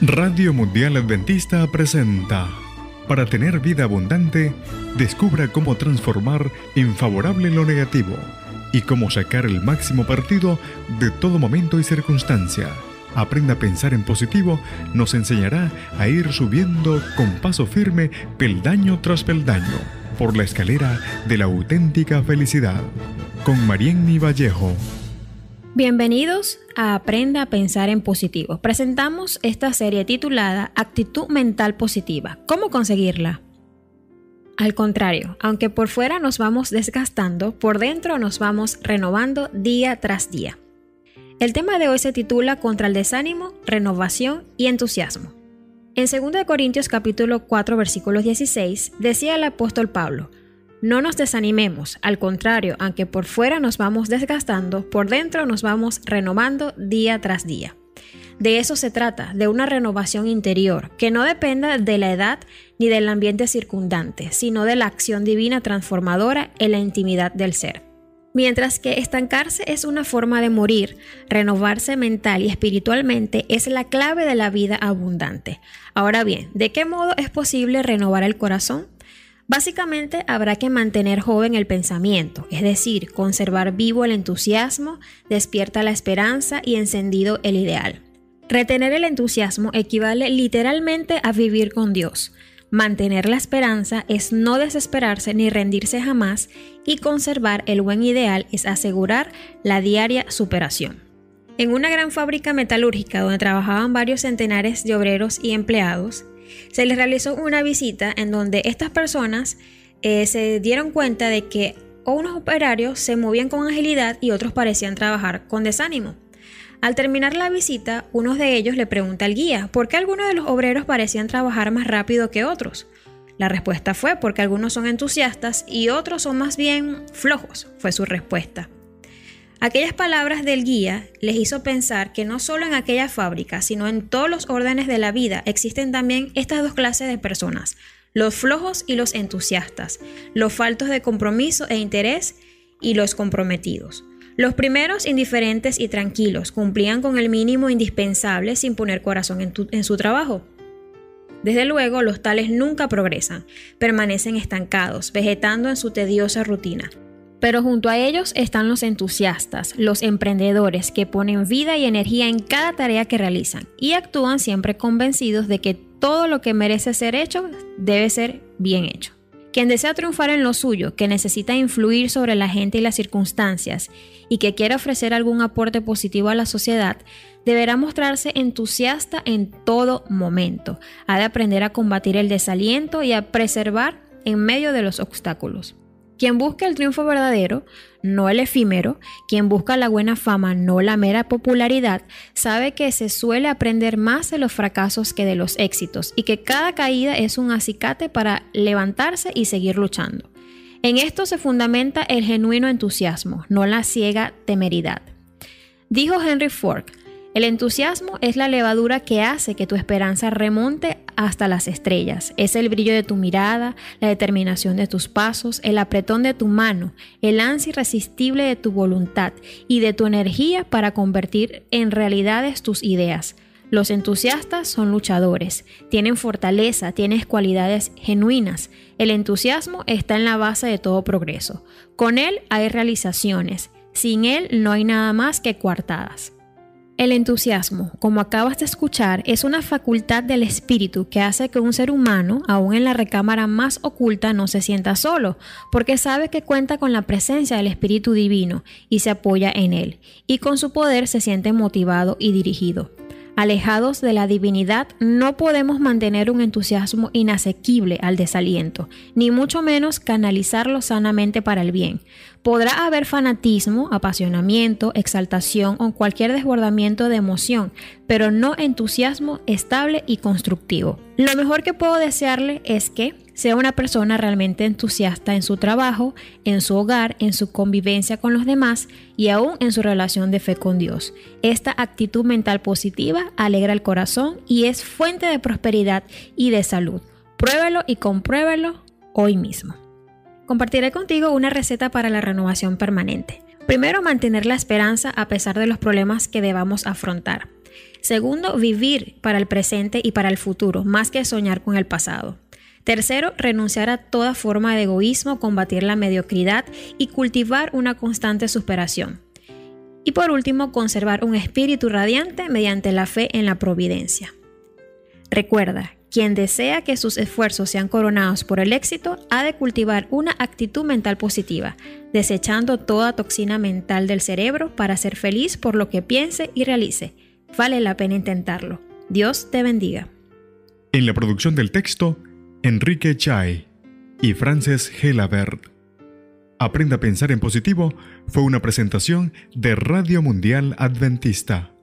Radio Mundial Adventista presenta Para tener vida abundante, descubra cómo transformar en favorable lo negativo y cómo sacar el máximo partido de todo momento y circunstancia. Aprenda a pensar en positivo nos enseñará a ir subiendo con paso firme peldaño tras peldaño por la escalera de la auténtica felicidad. Con Marienny Vallejo. Bienvenidos a Aprenda a Pensar en Positivo. Presentamos esta serie titulada Actitud Mental Positiva. ¿Cómo conseguirla? Al contrario, aunque por fuera nos vamos desgastando, por dentro nos vamos renovando día tras día. El tema de hoy se titula Contra el desánimo, renovación y entusiasmo. En 2 Corintios capítulo 4 versículos 16 decía el apóstol Pablo, no nos desanimemos, al contrario, aunque por fuera nos vamos desgastando, por dentro nos vamos renovando día tras día. De eso se trata, de una renovación interior, que no dependa de la edad ni del ambiente circundante, sino de la acción divina transformadora en la intimidad del ser. Mientras que estancarse es una forma de morir, renovarse mental y espiritualmente es la clave de la vida abundante. Ahora bien, ¿de qué modo es posible renovar el corazón? Básicamente habrá que mantener joven el pensamiento, es decir, conservar vivo el entusiasmo, despierta la esperanza y encendido el ideal. Retener el entusiasmo equivale literalmente a vivir con Dios. Mantener la esperanza es no desesperarse ni rendirse jamás y conservar el buen ideal es asegurar la diaria superación. En una gran fábrica metalúrgica donde trabajaban varios centenares de obreros y empleados, se les realizó una visita en donde estas personas eh, se dieron cuenta de que unos operarios se movían con agilidad y otros parecían trabajar con desánimo. Al terminar la visita, uno de ellos le pregunta al guía por qué algunos de los obreros parecían trabajar más rápido que otros. La respuesta fue porque algunos son entusiastas y otros son más bien flojos, fue su respuesta. Aquellas palabras del guía les hizo pensar que no solo en aquella fábrica, sino en todos los órdenes de la vida existen también estas dos clases de personas, los flojos y los entusiastas, los faltos de compromiso e interés y los comprometidos. Los primeros indiferentes y tranquilos cumplían con el mínimo indispensable sin poner corazón en, en su trabajo. Desde luego, los tales nunca progresan, permanecen estancados, vegetando en su tediosa rutina. Pero junto a ellos están los entusiastas, los emprendedores que ponen vida y energía en cada tarea que realizan y actúan siempre convencidos de que todo lo que merece ser hecho debe ser bien hecho. Quien desea triunfar en lo suyo, que necesita influir sobre la gente y las circunstancias y que quiere ofrecer algún aporte positivo a la sociedad, deberá mostrarse entusiasta en todo momento. Ha de aprender a combatir el desaliento y a preservar en medio de los obstáculos. Quien busca el triunfo verdadero, no el efímero, quien busca la buena fama, no la mera popularidad, sabe que se suele aprender más de los fracasos que de los éxitos y que cada caída es un acicate para levantarse y seguir luchando. En esto se fundamenta el genuino entusiasmo, no la ciega temeridad. Dijo Henry Ford, el entusiasmo es la levadura que hace que tu esperanza remonte hasta las estrellas. Es el brillo de tu mirada, la determinación de tus pasos, el apretón de tu mano, el ansia irresistible de tu voluntad y de tu energía para convertir en realidades tus ideas. Los entusiastas son luchadores, tienen fortaleza, tienen cualidades genuinas. El entusiasmo está en la base de todo progreso. Con él hay realizaciones, sin él no hay nada más que coartadas. El entusiasmo, como acabas de escuchar, es una facultad del espíritu que hace que un ser humano, aún en la recámara más oculta, no se sienta solo, porque sabe que cuenta con la presencia del Espíritu Divino y se apoya en él, y con su poder se siente motivado y dirigido. Alejados de la divinidad, no podemos mantener un entusiasmo inasequible al desaliento, ni mucho menos canalizarlo sanamente para el bien. Podrá haber fanatismo, apasionamiento, exaltación o cualquier desbordamiento de emoción, pero no entusiasmo estable y constructivo. Lo mejor que puedo desearle es que sea una persona realmente entusiasta en su trabajo, en su hogar, en su convivencia con los demás y aún en su relación de fe con Dios. Esta actitud mental positiva alegra el corazón y es fuente de prosperidad y de salud. Pruébelo y compruébelo hoy mismo. Compartiré contigo una receta para la renovación permanente. Primero, mantener la esperanza a pesar de los problemas que debamos afrontar. Segundo, vivir para el presente y para el futuro, más que soñar con el pasado. Tercero, renunciar a toda forma de egoísmo, combatir la mediocridad y cultivar una constante superación. Y por último, conservar un espíritu radiante mediante la fe en la providencia. Recuerda, quien desea que sus esfuerzos sean coronados por el éxito ha de cultivar una actitud mental positiva, desechando toda toxina mental del cerebro para ser feliz por lo que piense y realice. Vale la pena intentarlo. Dios te bendiga. En la producción del texto, Enrique Chai y Frances Gelabert. Aprenda a pensar en positivo fue una presentación de Radio Mundial Adventista